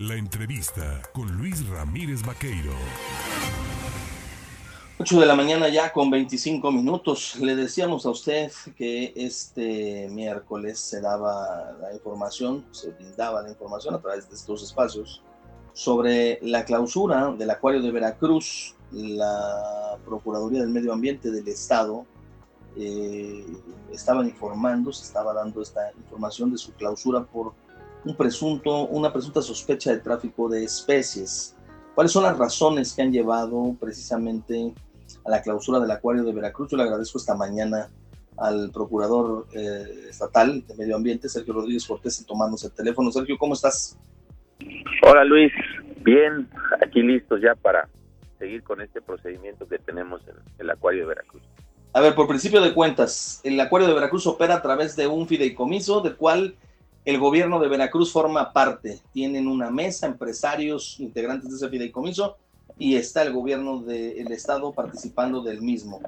La entrevista con Luis Ramírez Vaqueiro. 8 de la mañana ya con 25 minutos. Le decíamos a usted que este miércoles se daba la información, se brindaba la información a través de estos espacios sobre la clausura del acuario de Veracruz. La Procuraduría del Medio Ambiente del Estado eh, estaban informando, se estaba dando esta información de su clausura por un presunto, una presunta sospecha de tráfico de especies. ¿Cuáles son las razones que han llevado precisamente a la clausura del acuario de Veracruz? Yo le agradezco esta mañana al procurador eh, estatal de Medio Ambiente, Sergio Rodríguez Cortés, tomándose el teléfono. Sergio, ¿cómo estás? Hola Luis, bien, aquí listos ya para seguir con este procedimiento que tenemos en el acuario de Veracruz. A ver, por principio de cuentas, el acuario de Veracruz opera a través de un fideicomiso del cual el gobierno de Veracruz forma parte. Tienen una mesa, empresarios, integrantes de ese fideicomiso y está el gobierno del estado participando del mismo.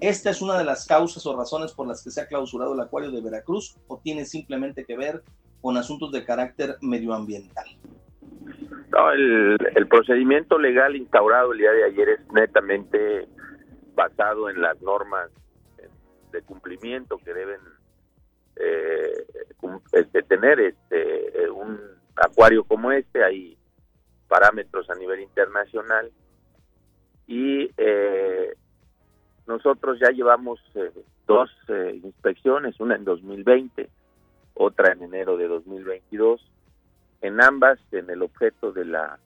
¿Esta es una de las causas o razones por las que se ha clausurado el acuario de Veracruz o tiene simplemente que ver con asuntos de carácter medioambiental? No, el, el procedimiento legal instaurado el día de ayer es netamente basado en las normas de cumplimiento que deben eh, este, tener este eh, un acuario como este hay parámetros a nivel internacional y eh, nosotros ya llevamos eh, dos inspecciones una en 2020 otra en enero de 2022 en ambas en el objeto de la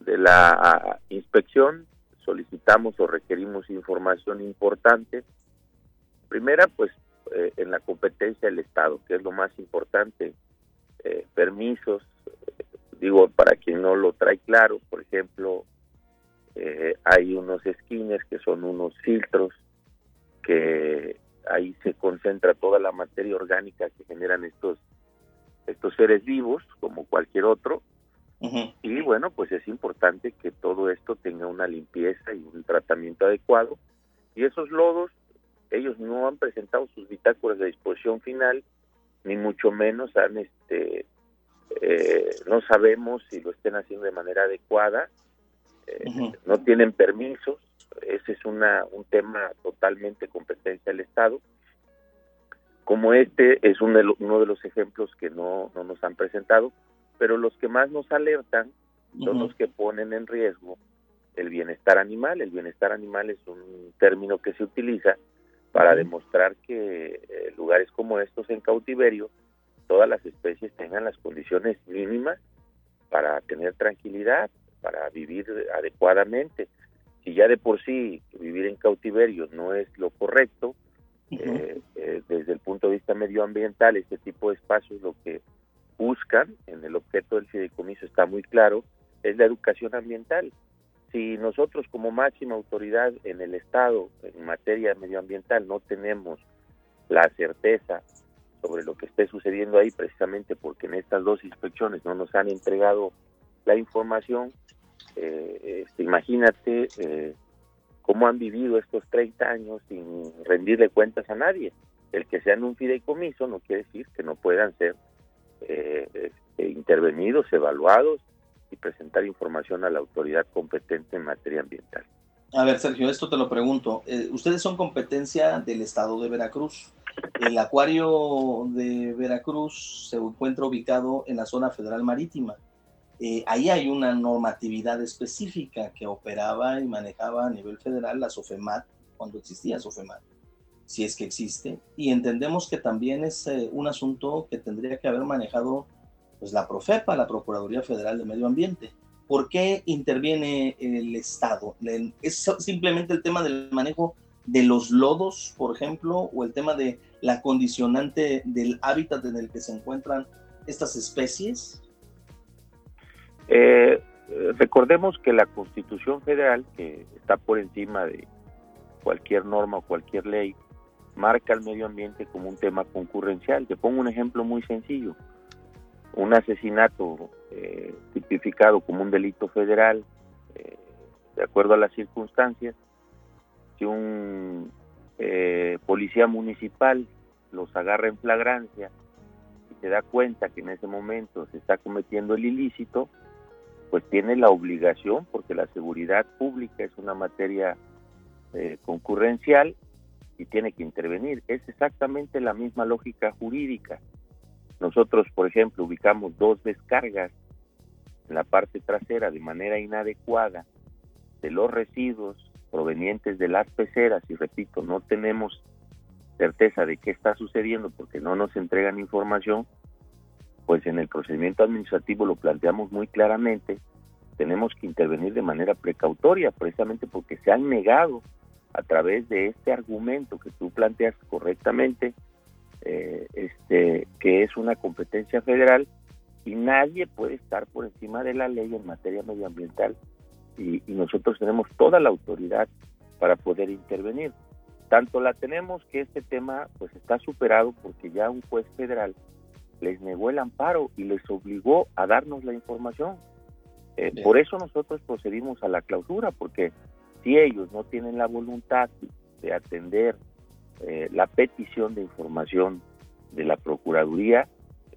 de la inspección solicitamos o requerimos información importante. Primera, pues eh, en la competencia del Estado, que es lo más importante, eh, permisos, eh, digo, para quien no lo trae claro, por ejemplo, hay unos skinners que son unos filtros que ahí se concentra toda la materia orgánica que generan estos estos seres vivos como cualquier otro. Y bueno, pues es importante que todo esto tenga una limpieza y un tratamiento adecuado. Y esos lodos, ellos no han presentado sus bitácoras de disposición final, ni mucho menos han, este, eh, no sabemos si lo estén haciendo de manera adecuada, eh, no tienen permisos, ese es una, un tema totalmente competencia del Estado. Como este es uno de, uno de los ejemplos que no, no nos han presentado, pero los que más nos alertan son los que ponen en riesgo el bienestar animal. El bienestar animal es un término que se utiliza para demostrar que eh, lugares como estos en cautiverio, todas las especies tengan las condiciones mínimas para tener tranquilidad, para vivir adecuadamente. Si ya de por sí vivir en cautiverio no es lo correcto, eh, eh, desde el punto de vista medioambiental, este tipo de espacios lo que buscan, en el objeto del fideicomiso está muy claro, es la educación ambiental. Si nosotros como máxima autoridad en el Estado en materia medioambiental no tenemos la certeza sobre lo que esté sucediendo ahí, precisamente porque en estas dos inspecciones no nos han entregado la información, eh, este, imagínate eh, cómo han vivido estos 30 años sin rendirle cuentas a nadie. El que sean un fideicomiso no quiere decir que no puedan ser eh, este, intervenidos, evaluados y presentar información a la autoridad competente en materia ambiental. A ver, Sergio, esto te lo pregunto. Eh, ustedes son competencia del estado de Veracruz. El acuario de Veracruz se encuentra ubicado en la zona federal marítima. Eh, ahí hay una normatividad específica que operaba y manejaba a nivel federal la SOFEMAT, cuando existía SOFEMAT si es que existe, y entendemos que también es eh, un asunto que tendría que haber manejado pues, la Profepa, la Procuraduría Federal de Medio Ambiente. ¿Por qué interviene el Estado? ¿Es simplemente el tema del manejo de los lodos, por ejemplo, o el tema de la condicionante del hábitat en el que se encuentran estas especies? Eh, recordemos que la Constitución Federal, que está por encima de cualquier norma o cualquier ley, marca el medio ambiente como un tema concurrencial. Te pongo un ejemplo muy sencillo. Un asesinato eh, tipificado como un delito federal, eh, de acuerdo a las circunstancias, si un eh, policía municipal los agarra en flagrancia si se da cuenta que en ese momento se está cometiendo el ilícito, pues tiene la obligación, porque la seguridad pública es una materia eh, concurrencial y tiene que intervenir. Es exactamente la misma lógica jurídica. Nosotros, por ejemplo, ubicamos dos descargas en la parte trasera de manera inadecuada de los residuos provenientes de las peceras y repito, no tenemos certeza de qué está sucediendo porque no nos entregan información, pues en el procedimiento administrativo lo planteamos muy claramente, tenemos que intervenir de manera precautoria, precisamente porque se han negado a través de este argumento que tú planteas correctamente, eh, este, que es una competencia federal y nadie puede estar por encima de la ley en materia medioambiental y, y nosotros tenemos toda la autoridad para poder intervenir. Tanto la tenemos que este tema pues está superado porque ya un juez federal les negó el amparo y les obligó a darnos la información. Eh, por eso nosotros procedimos a la clausura, porque si ellos no tienen la voluntad de atender eh, la petición de información de la Procuraduría,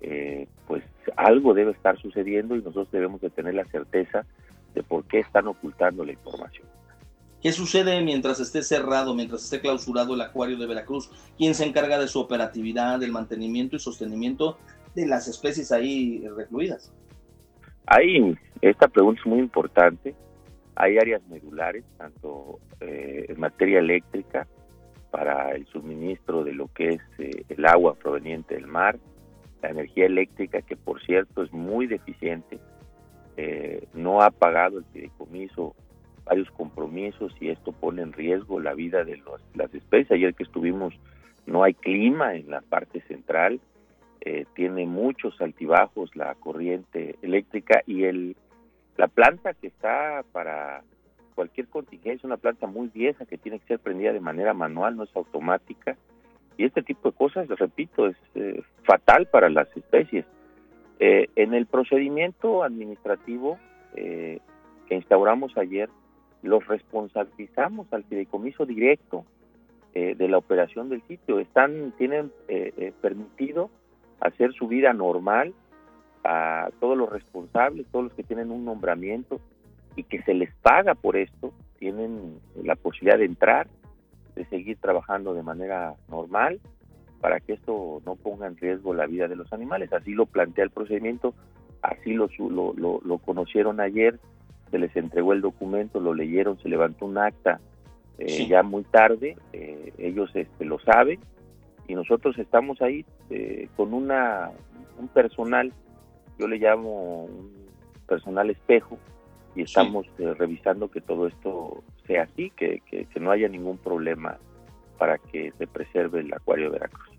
eh, pues algo debe estar sucediendo y nosotros debemos de tener la certeza de por qué están ocultando la información. ¿Qué sucede mientras esté cerrado, mientras esté clausurado el acuario de Veracruz? ¿Quién se encarga de su operatividad, del mantenimiento y sostenimiento de las especies ahí recluidas? Ahí, esta pregunta es muy importante. Hay áreas medulares, tanto eh, en materia eléctrica, para el suministro de lo que es eh, el agua proveniente del mar, la energía eléctrica, que por cierto es muy deficiente, eh, no ha pagado el fideicomiso varios compromisos y esto pone en riesgo la vida de las especies. Ayer que estuvimos no hay clima en la parte central, eh, tiene muchos altibajos la corriente eléctrica y el la planta que está para cualquier contingencia, una planta muy vieja que tiene que ser prendida de manera manual, no es automática. Y este tipo de cosas, repito, es eh, fatal para las especies. Eh, en el procedimiento administrativo que instauramos ayer, los responsabilizamos al fideicomiso directo eh, de la operación del sitio. Están, tienen eh, eh, permitido hacer su vida normal a todos los responsables, todos los que tienen un nombramiento y que se les paga por esto, tienen la posibilidad de entrar, de seguir trabajando de manera normal para que esto no ponga en riesgo la vida de los animales. Así lo plantea el procedimiento, así lo, lo, lo conocieron ayer se les entregó el documento, lo leyeron, se levantó un acta eh, ya muy tarde, eh, ellos este, lo saben y nosotros estamos ahí eh, con una un personal, yo le llamo un personal espejo y estamos revisando que todo esto sea así, que, que, no haya ningún problema para que se preserve el acuario de Veracruz.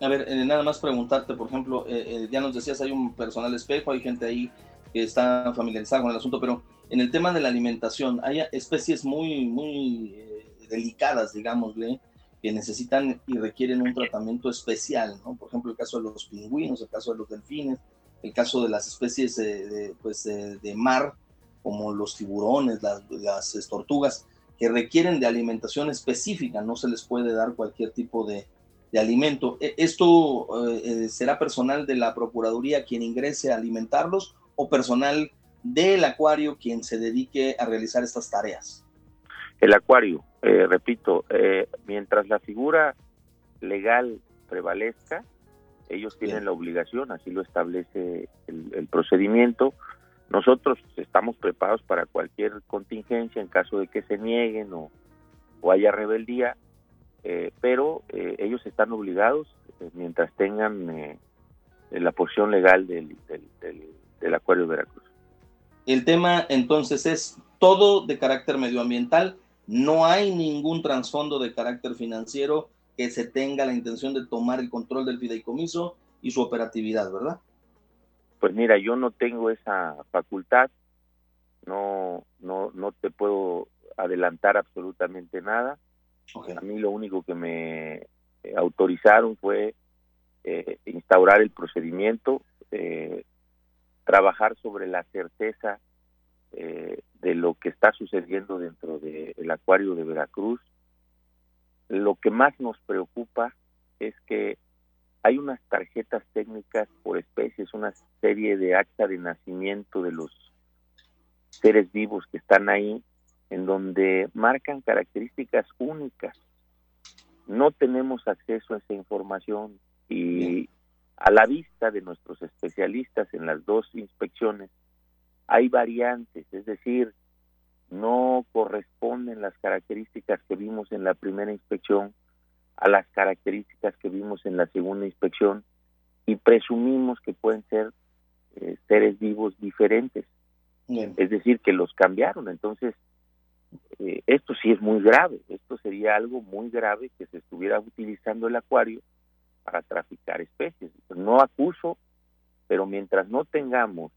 A ver, nada más preguntarte, por ejemplo, ya nos decías, hay un personal espejo, hay gente ahí que está familiarizada con el asunto, pero en el tema de la alimentación, hay especies muy, muy eh, delicadas, digámosle, que necesitan y requieren un tratamiento especial, ¿no? Por ejemplo, el caso de los pingüinos, el caso de los delfines, el caso de las especies de, pues, de mar, como los tiburones, las, las, tortugas, que requieren de alimentación específica, no se les puede dar cualquier tipo de, de alimento. ¿E, ¿Esto eh, será personal de la Procuraduría quien ingrese a alimentarlos o personal del acuario quien se dedique a realizar estas tareas? El acuario, eh, repito, eh, mientras la figura legal prevalezca, ellos tienen la obligación, así lo establece el, procedimiento. Nosotros estamos preparados para cualquier contingencia en caso de que se nieguen o, haya rebeldía, eh, pero ellos están obligados, mientras tengan la posición legal del, del Acuario de Veracruz. El tema entonces es todo de carácter medioambiental, no hay ningún trasfondo de carácter financiero que se tenga la intención de tomar el control del fideicomiso y su operatividad, ¿verdad? Pues mira, yo no tengo esa facultad, no, no, no te puedo adelantar absolutamente nada. A mí lo único que me autorizaron fue eh, instaurar el procedimiento, eh, trabajar sobre la certeza eh, de lo que está sucediendo dentro del acuario de Veracruz. Lo que más nos preocupa es que hay unas tarjetas técnicas por especies, una serie de acta de nacimiento de los seres vivos que están ahí, en donde marcan características únicas. No tenemos acceso a esa información y a la vista de nuestros especialistas en las dos inspecciones hay variantes, es decir, no corresponden las características que vimos en la primera inspección a las características que vimos en la segunda inspección y presumimos que pueden ser eh, seres vivos diferentes. Es decir, que los cambiaron. Entonces, eh, esto sí es muy grave. Esto sería algo muy grave que se estuviera utilizando el acuario para traficar especies. No acuso, pero mientras no tengamos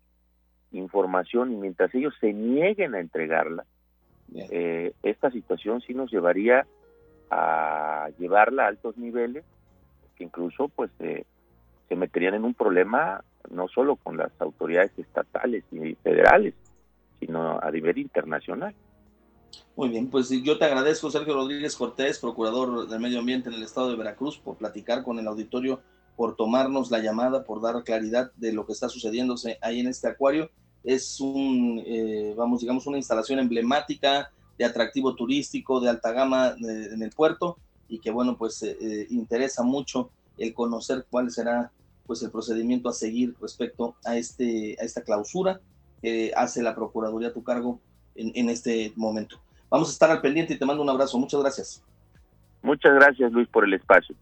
información y mientras ellos se nieguen a entregarla, eh, esta situación sí nos llevaría a llevarla a altos niveles, que incluso pues se meterían en un problema no solo con las autoridades estatales y federales, sino a nivel internacional. Muy bien, pues yo te agradezco, Sergio Rodríguez Cortés, procurador del medio ambiente en el estado de Veracruz, por platicar con el auditorio, por tomarnos la llamada, por dar claridad de lo que está sucediéndose ahí en este acuario. Es un, eh, vamos, digamos, una instalación emblemática de atractivo turístico de alta gama en el puerto y que, bueno, pues eh, eh, interesa mucho el conocer cuál será pues el procedimiento a seguir respecto a, este, a esta clausura que hace la Procuraduría a tu cargo en, en este momento. Vamos a estar al pendiente y te mando un abrazo. Muchas gracias. Muchas gracias, Luis, por el espacio.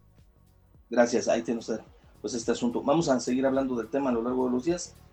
Gracias. Ahí tiene usted pues este asunto. Vamos a seguir hablando del tema a lo largo de los días.